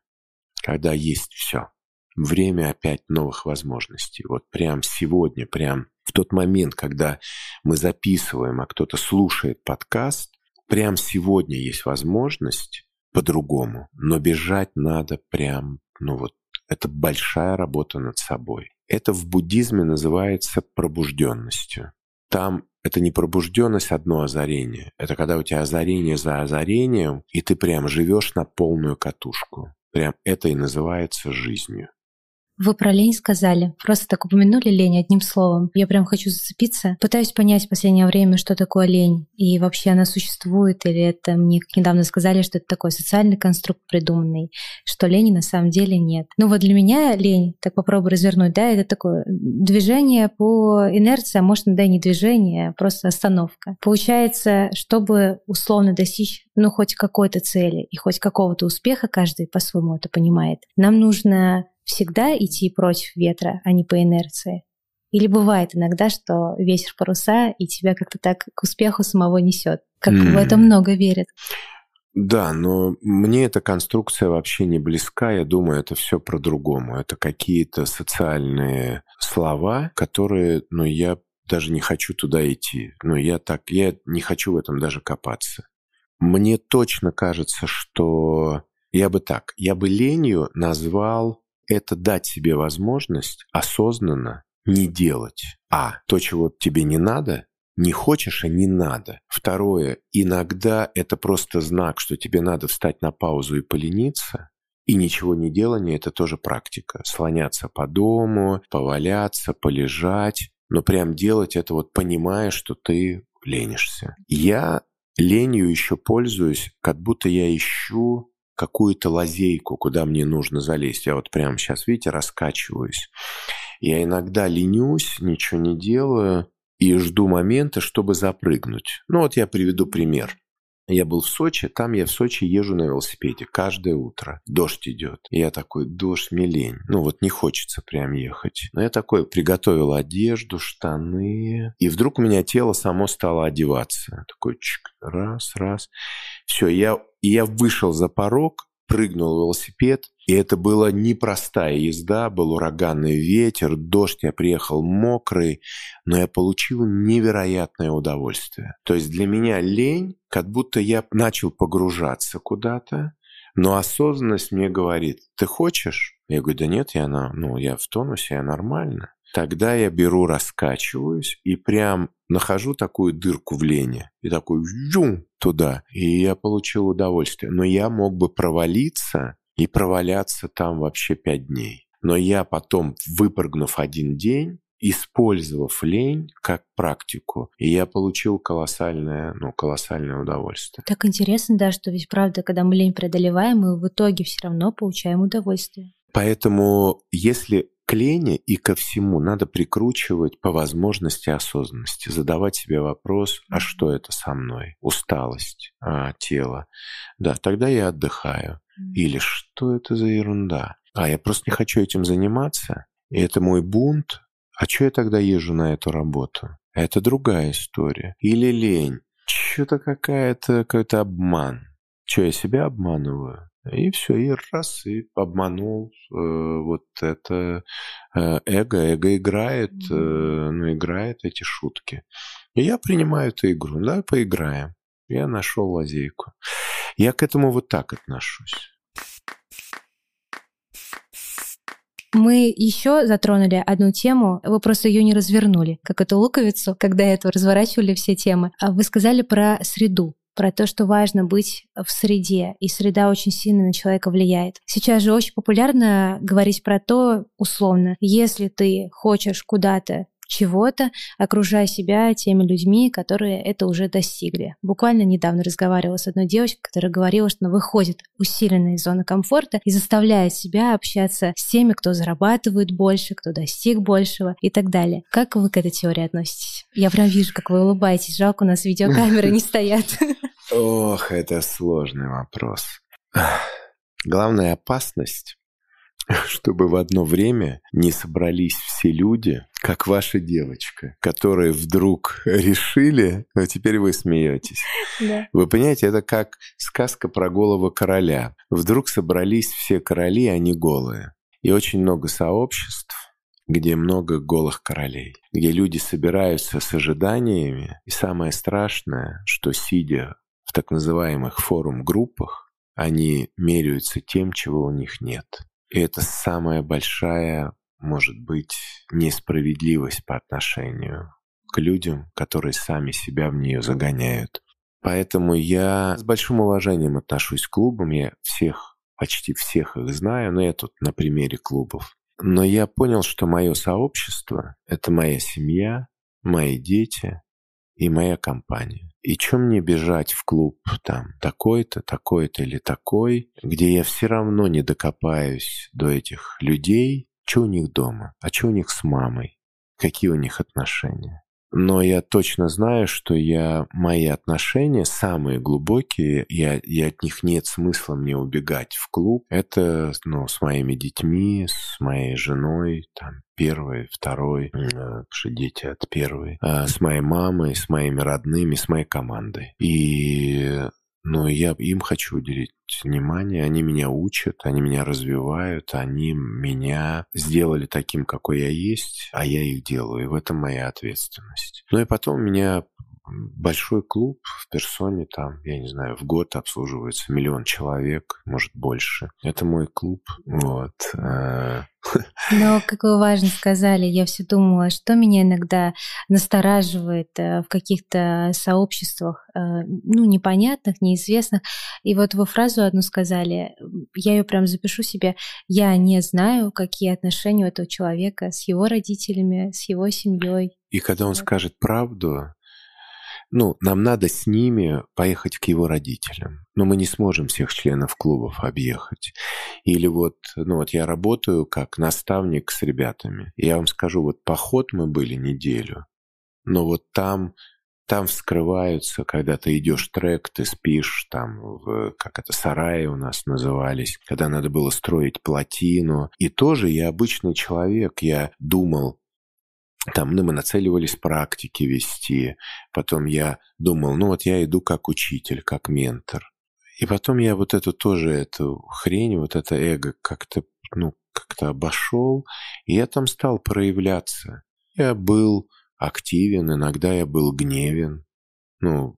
когда есть все. Время опять новых возможностей. Вот прям сегодня, прям в тот момент, когда мы записываем, а кто-то слушает подкаст, прям сегодня есть возможность по-другому. Но бежать надо прям, ну вот, это большая работа над собой. Это в буддизме называется пробужденностью. Там это не пробужденность одно озарение. Это когда у тебя озарение за озарением, и ты прям живешь на полную катушку. Прям это и называется жизнью. Вы про лень сказали. Просто так упомянули лень одним словом. Я прям хочу зацепиться. Пытаюсь понять в последнее время, что такое лень. И вообще она существует, или это мне недавно сказали, что это такой социальный конструкт придуманный, что лени на самом деле нет. Ну вот для меня лень, так попробую развернуть, да, это такое движение по инерции, а может, да не движение, а просто остановка. Получается, чтобы условно достичь ну, хоть какой-то цели и хоть какого-то успеха, каждый по-своему это понимает, нам нужно всегда идти против ветра, а не по инерции? Или бывает иногда, что ветер паруса, и тебя как-то так к успеху самого несет? Как mm. в это много верят. Да, но мне эта конструкция вообще не близка. Я думаю, это все про другому. Это какие-то социальные слова, которые, ну, я даже не хочу туда идти. Ну, я так, я не хочу в этом даже копаться. Мне точно кажется, что я бы так, я бы ленью назвал это дать себе возможность осознанно не делать. А. То, чего тебе не надо, не хочешь, а не надо. Второе. Иногда это просто знак, что тебе надо встать на паузу и полениться. И ничего не делание – это тоже практика. Слоняться по дому, поваляться, полежать. Но прям делать это вот понимая, что ты ленишься. Я ленью еще пользуюсь, как будто я ищу какую-то лазейку, куда мне нужно залезть. Я вот прямо сейчас, видите, раскачиваюсь. Я иногда ленюсь, ничего не делаю и жду момента, чтобы запрыгнуть. Ну вот я приведу пример. Я был в Сочи, там я в Сочи езжу на велосипеде каждое утро. Дождь идет. Я такой, дождь мне лень. Ну вот не хочется прям ехать. Но я такой приготовил одежду, штаны. И вдруг у меня тело само стало одеваться. Такой чик, раз, раз. Все, я, я вышел за порог, прыгнул велосипед, и это была непростая езда, был ураганный ветер, дождь, я приехал мокрый, но я получил невероятное удовольствие. То есть для меня лень, как будто я начал погружаться куда-то, но осознанность мне говорит, ты хочешь? Я говорю, да нет, я, на, ну, я в тонусе, я нормально. Тогда я беру, раскачиваюсь и прям нахожу такую дырку в лене и такой жум туда, и я получил удовольствие. Но я мог бы провалиться и проваляться там вообще пять дней. Но я потом, выпрыгнув один день, использовав лень как практику, и я получил колоссальное, ну, колоссальное удовольствие. Так интересно, да, что ведь правда, когда мы лень преодолеваем, мы в итоге все равно получаем удовольствие. Поэтому если к лени и ко всему надо прикручивать по возможности осознанности, задавать себе вопрос, а что это со мной? Усталость а, тела. Да, тогда я отдыхаю. Или что это за ерунда? А, я просто не хочу этим заниматься, и это мой бунт. А что я тогда езжу на эту работу? Это другая история. Или лень. Что-то какая-то, какой-то обман. Что, я себя обманываю? И все, и раз, и обманул э, вот это э, эго. Эго играет, э, ну, играет эти шутки. И я принимаю эту игру. Да, поиграем. Я нашел лазейку. Я к этому вот так отношусь. Мы еще затронули одну тему, вы просто ее не развернули, как эту луковицу, когда это разворачивали все темы. А вы сказали про среду про то, что важно быть в среде, и среда очень сильно на человека влияет. Сейчас же очень популярно говорить про то, условно, если ты хочешь куда-то чего-то, окружая себя теми людьми, которые это уже достигли. Буквально недавно разговаривала с одной девочкой, которая говорила, что она выходит усиленно из зоны комфорта и заставляет себя общаться с теми, кто зарабатывает больше, кто достиг большего и так далее. Как вы к этой теории относитесь? Я прям вижу, как вы улыбаетесь. Жалко, у нас видеокамеры не стоят. Ох, это сложный вопрос. Главная опасность чтобы в одно время не собрались все люди, как ваша девочка, которые вдруг решили, но теперь вы смеетесь. Да. Вы понимаете, это как сказка про голову короля. Вдруг собрались все короли, они голые. И очень много сообществ, где много голых королей, где люди собираются с ожиданиями. И самое страшное, что сидя в так называемых форум-группах, они меряются тем, чего у них нет. И это самая большая, может быть, несправедливость по отношению к людям, которые сами себя в нее загоняют. Поэтому я с большим уважением отношусь к клубам. Я всех, почти всех их знаю, но я тут на примере клубов. Но я понял, что мое сообщество – это моя семья, мои дети и моя компания. И чем мне бежать в клуб там такой-то, такой-то или такой, где я все равно не докопаюсь до этих людей, что у них дома, а что у них с мамой, какие у них отношения но я точно знаю, что я, мои отношения самые глубокие, я, я от них нет смысла мне убегать в клуб. Это ну, с моими детьми, с моей женой, там, первой, второй, потому что дети от первой, а с моей мамой, с моими родными, с моей командой. И но я им хочу уделить внимание, они меня учат, они меня развивают, они меня сделали таким, какой я есть, а я их делаю, и в этом моя ответственность. Ну и потом меня большой клуб в персоне, там, я не знаю, в год обслуживается миллион человек, может, больше. Это мой клуб, вот. Э. Но, как вы важно сказали, я все думала, что меня иногда настораживает э, в каких-то сообществах, э, ну, непонятных, неизвестных. И вот вы фразу одну сказали, я ее прям запишу себе, я не знаю, какие отношения у этого человека с его родителями, с его семьей. И когда он скажет правду, ну, нам надо с ними поехать к его родителям. Но мы не сможем всех членов клубов объехать. Или вот, ну вот я работаю как наставник с ребятами. Я вам скажу, вот поход мы были неделю. Но вот там там вскрываются, когда ты идешь трек, ты спишь там, в, как это, сараи у нас назывались, когда надо было строить плотину. И тоже я обычный человек, я думал, там, ну, мы нацеливались практики вести. Потом я думал, ну, вот я иду как учитель, как ментор. И потом я вот эту тоже, эту хрень, вот это эго как-то, ну, как-то обошел. И я там стал проявляться. Я был активен, иногда я был гневен. Ну,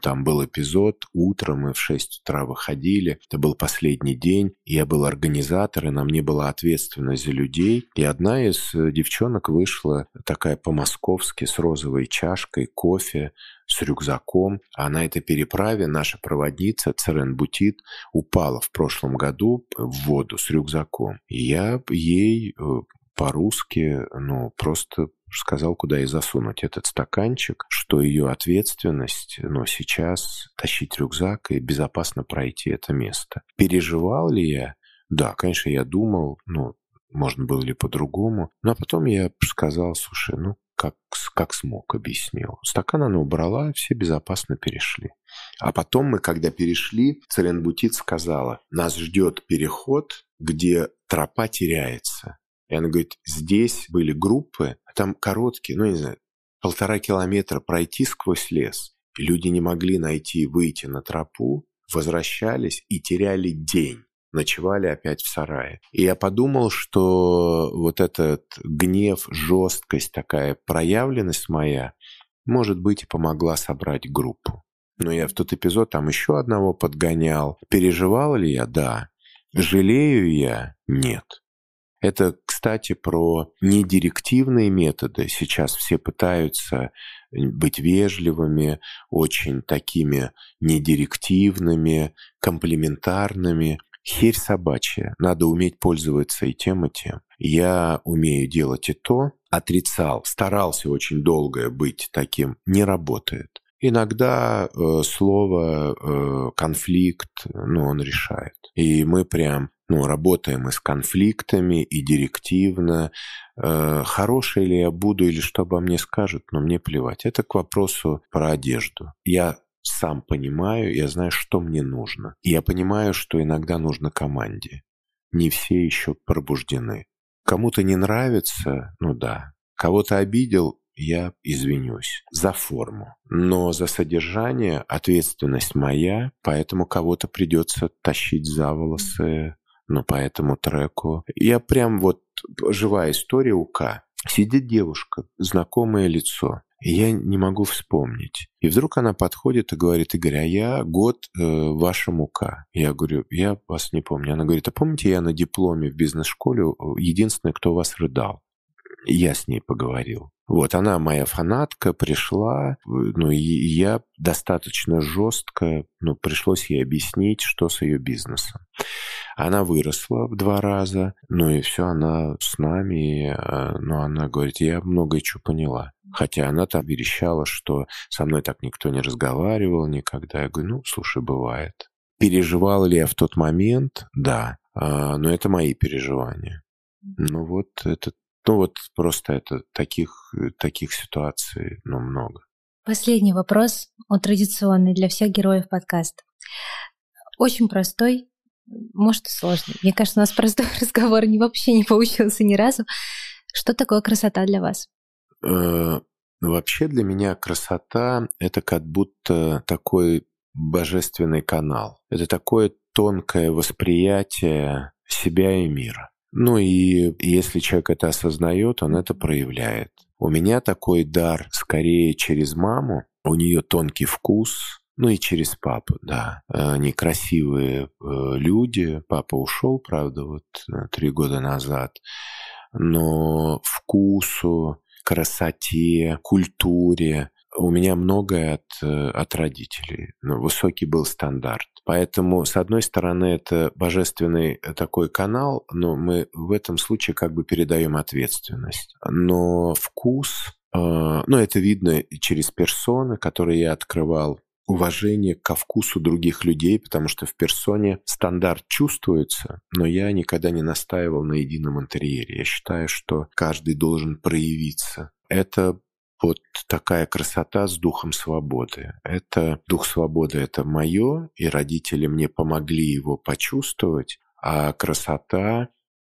там был эпизод, утром мы в 6 утра выходили, это был последний день, я был организатор, и на мне была ответственность за людей, и одна из э, девчонок вышла такая по-московски с розовой чашкой кофе, с рюкзаком, а на этой переправе наша проводница Церен Бутит упала в прошлом году в воду с рюкзаком. И я ей э, по-русски, ну, просто сказал, куда ей засунуть этот стаканчик, что ее ответственность, ну, сейчас тащить рюкзак и безопасно пройти это место. Переживал ли я? Да, конечно, я думал, ну, можно было ли по-другому. Но ну, потом я сказал, слушай, ну, как, как смог, объяснил. Стакан она убрала, все безопасно перешли. А потом мы, когда перешли, Царенбутит сказала, нас ждет переход, где тропа теряется. И она говорит, здесь были группы, там короткие, ну, не знаю, полтора километра пройти сквозь лес. И люди не могли найти, выйти на тропу, возвращались и теряли день ночевали опять в сарае. И я подумал, что вот этот гнев, жесткость, такая проявленность моя, может быть, и помогла собрать группу. Но я в тот эпизод там еще одного подгонял. Переживал ли я? Да. Жалею я? Нет. Это, кстати, про недирективные методы. Сейчас все пытаются быть вежливыми, очень такими недирективными, комплементарными. Херь собачья. Надо уметь пользоваться и тем, и тем. Я умею делать и то, отрицал, старался очень долго быть таким, не работает. Иногда э, слово э, конфликт, ну, он решает. И мы прям ну, работаем и с конфликтами, и директивно. Э, хороший ли я буду или что обо мне скажут, но мне плевать. Это к вопросу про одежду. Я сам понимаю, я знаю, что мне нужно. И я понимаю, что иногда нужно команде. Не все еще пробуждены. Кому-то не нравится, ну да. Кого-то обидел, я извинюсь за форму. Но за содержание ответственность моя, поэтому кого-то придется тащить за волосы но по этому треку. Я прям вот живая история у К. Сидит девушка, знакомое лицо. я не могу вспомнить. И вдруг она подходит и говорит, Игорь, а я год э, ваша мука. Я говорю, я вас не помню. Она говорит, а помните, я на дипломе в бизнес-школе единственный, кто вас рыдал? Я с ней поговорил. Вот, она моя фанатка, пришла, ну, и я достаточно жестко, ну, пришлось ей объяснить, что с ее бизнесом. Она выросла в два раза, ну и все, она с нами, э, ну, она говорит, я многое что поняла. Хотя она там верещала, что со мной так никто не разговаривал никогда. Я говорю, ну, слушай, бывает. Переживал ли я в тот момент? Да. А, но это мои переживания. Ну вот это, ну вот просто это таких, таких ситуаций, ну, много. Последний вопрос, он традиционный для всех героев подкаста. Очень простой, может и сложный. Мне кажется, у нас простой разговор не вообще не получился ни разу. Что такое красота для вас? Э, вообще для меня красота — это как будто такой божественный канал. Это такое тонкое восприятие себя и мира. Ну и если человек это осознает, он это проявляет. У меня такой дар скорее через маму. У нее тонкий вкус, ну и через папу, да. Они красивые э, люди. Папа ушел, правда, вот э, три года назад. Но вкусу, красоте, культуре. У меня многое от, э, от родителей. Ну, высокий был стандарт. Поэтому, с одной стороны, это божественный такой канал, но мы в этом случае как бы передаем ответственность. Но вкус, э, ну, это видно через персоны, которые я открывал уважение ко вкусу других людей, потому что в персоне стандарт чувствуется, но я никогда не настаивал на едином интерьере. Я считаю, что каждый должен проявиться. Это вот такая красота с духом свободы. Это дух свободы, это мое, и родители мне помогли его почувствовать, а красота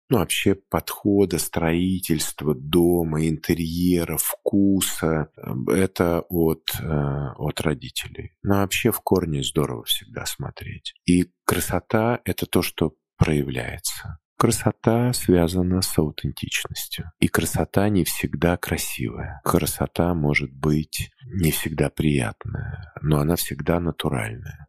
ну, вообще подхода, строительства дома, интерьера, вкуса. Это от, э, от родителей. Но вообще в корне здорово всегда смотреть. И красота – это то, что проявляется. Красота связана с аутентичностью. И красота не всегда красивая. Красота может быть не всегда приятная, но она всегда натуральная.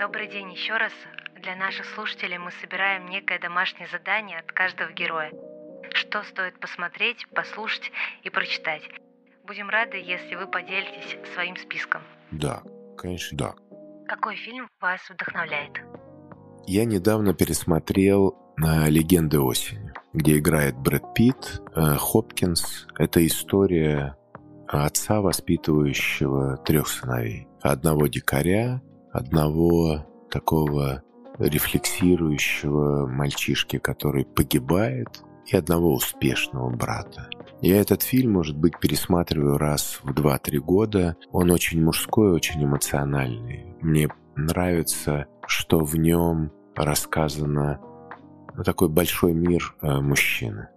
Добрый день еще раз. Для наших слушателей мы собираем некое домашнее задание от каждого героя. Что стоит посмотреть, послушать и прочитать. Будем рады, если вы поделитесь своим списком. Да, конечно, да. Какой фильм вас вдохновляет? Я недавно пересмотрел э, «Легенды осени», где играет Брэд Питт, э, Хопкинс. Это история отца, воспитывающего трех сыновей. Одного дикаря, одного такого рефлексирующего мальчишки, который погибает, и одного успешного брата. Я этот фильм, может быть, пересматриваю раз в 2-3 года. Он очень мужской, очень эмоциональный. Мне нравится, что в нем рассказано такой большой мир э, мужчины.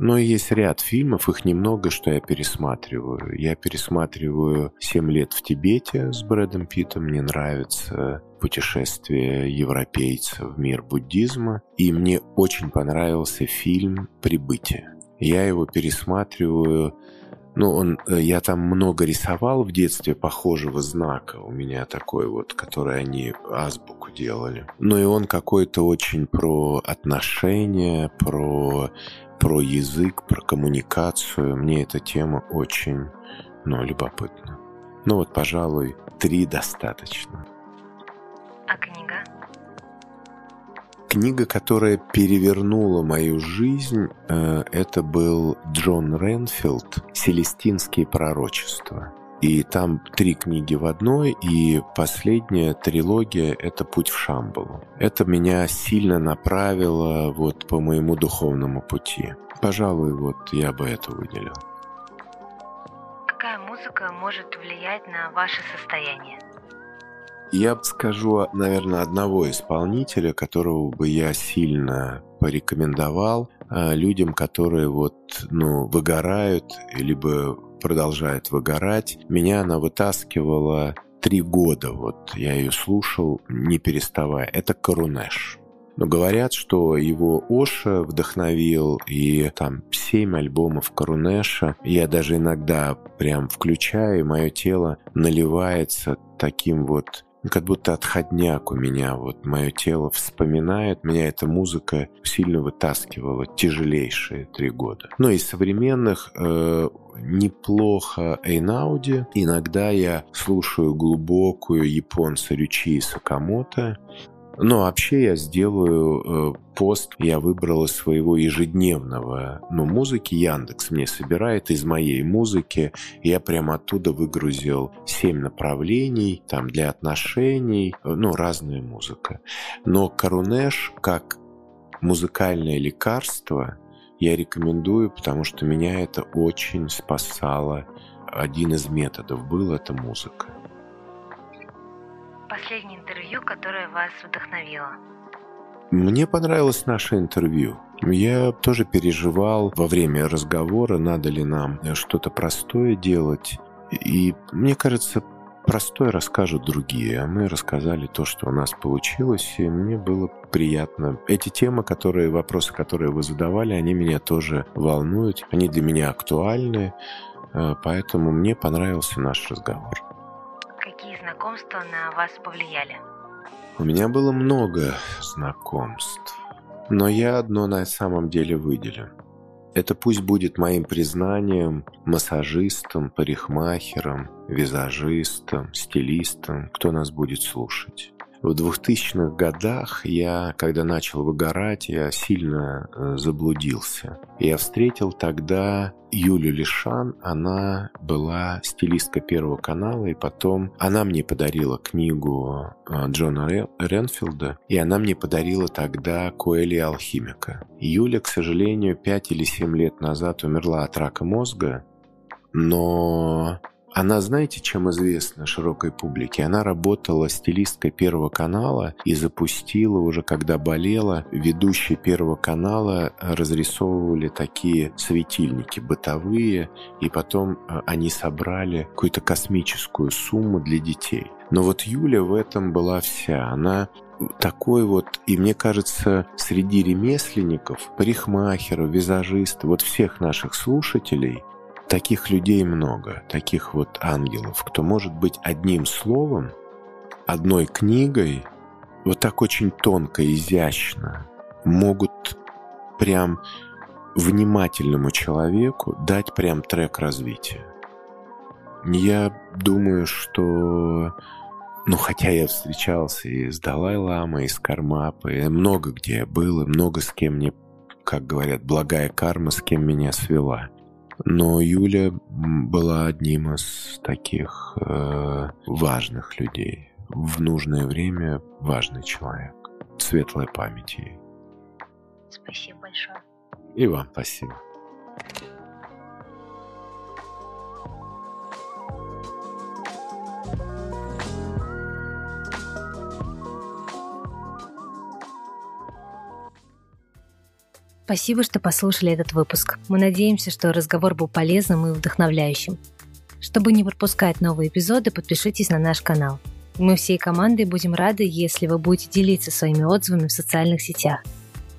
Но есть ряд фильмов, их немного, что я пересматриваю. Я пересматриваю «Семь лет в Тибете» с Брэдом Питтом. Мне нравится путешествие европейца в мир буддизма. И мне очень понравился фильм «Прибытие». Я его пересматриваю ну, он, э, я там много рисовал в детстве похожего знака у меня такой вот, который они азбуку делали. Ну и он какой-то очень про отношения, про про язык, про коммуникацию. Мне эта тема очень, ну, любопытна. Ну вот, пожалуй, три достаточно. А книга? Книга, которая перевернула мою жизнь, э, это был Джон Ренфилд «Селестинские пророчества». И там три книги в одной, и последняя трилогия — это «Путь в Шамбалу». Это меня сильно направило вот по моему духовному пути. Пожалуй, вот я бы это выделил. Какая музыка может влиять на ваше состояние? Я скажу, наверное, одного исполнителя, которого бы я сильно порекомендовал э, людям, которые вот, ну, выгорают, либо продолжает выгорать. Меня она вытаскивала три года. Вот я ее слушал, не переставая. Это Корунеш. Но говорят, что его Оша вдохновил, и там семь альбомов Корунеша. Я даже иногда прям включаю, и мое тело наливается таким вот как будто отходняк у меня. Вот мое тело вспоминает. Меня эта музыка сильно вытаскивала тяжелейшие три года. Но из современных э, неплохо Эйнауди. Иногда я слушаю глубокую японца Рючи Сакамото. Но вообще я сделаю э, пост, я выбрал из своего ежедневного, ну, музыки Яндекс мне собирает из моей музыки. Я прямо оттуда выгрузил семь направлений, там, для отношений, э, ну, разная музыка. Но Карунеш как музыкальное лекарство я рекомендую, потому что меня это очень спасало. Один из методов был это музыка последнее интервью, которое вас вдохновило? Мне понравилось наше интервью. Я тоже переживал во время разговора, надо ли нам что-то простое делать. И мне кажется, простое расскажут другие, а мы рассказали то, что у нас получилось, и мне было приятно. Эти темы, которые, вопросы, которые вы задавали, они меня тоже волнуют, они для меня актуальны, э, поэтому мне понравился наш разговор знакомства на вас повлияли? У меня было много знакомств, но я одно на самом деле выделю. Это пусть будет моим признанием массажистам, парикмахерам, визажистам, стилистам, кто нас будет слушать. В 2000-х годах я, когда начал выгорать, я сильно э, заблудился. Я встретил тогда Юлю Лишан, она была стилистка Первого канала, и потом она мне подарила книгу э, Джона Ренфилда, и она мне подарила тогда Коэли Алхимика. Юля, к сожалению, 5 или 7 лет назад умерла от рака мозга, но она, знаете, чем известна широкой публике? Она работала стилисткой Первого канала и запустила уже, когда болела, ведущие Первого канала разрисовывали такие светильники бытовые, и потом э, они собрали какую-то космическую сумму для детей. Но вот Юля в этом была вся. Она такой вот, и мне кажется, среди ремесленников, парикмахеров, визажистов, вот всех наших слушателей, Таких людей много, таких вот ангелов, кто может быть одним словом, одной книгой, вот так очень тонко, изящно, могут прям внимательному человеку дать прям трек развития. Я думаю, что ну, хотя я встречался и с Далай-Ламой, и с Кармапой, много где я был, и много с кем мне, как говорят, благая карма, с кем меня свела. Но Юля была одним из таких э, важных людей. В нужное время важный человек. Светлая память ей. Спасибо большое. И вам спасибо. Спасибо, что послушали этот выпуск. Мы надеемся, что разговор был полезным и вдохновляющим. Чтобы не пропускать новые эпизоды, подпишитесь на наш канал. Мы всей командой будем рады, если вы будете делиться своими отзывами в социальных сетях.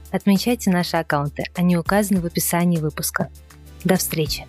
Отмечайте наши аккаунты, они указаны в описании выпуска. До встречи!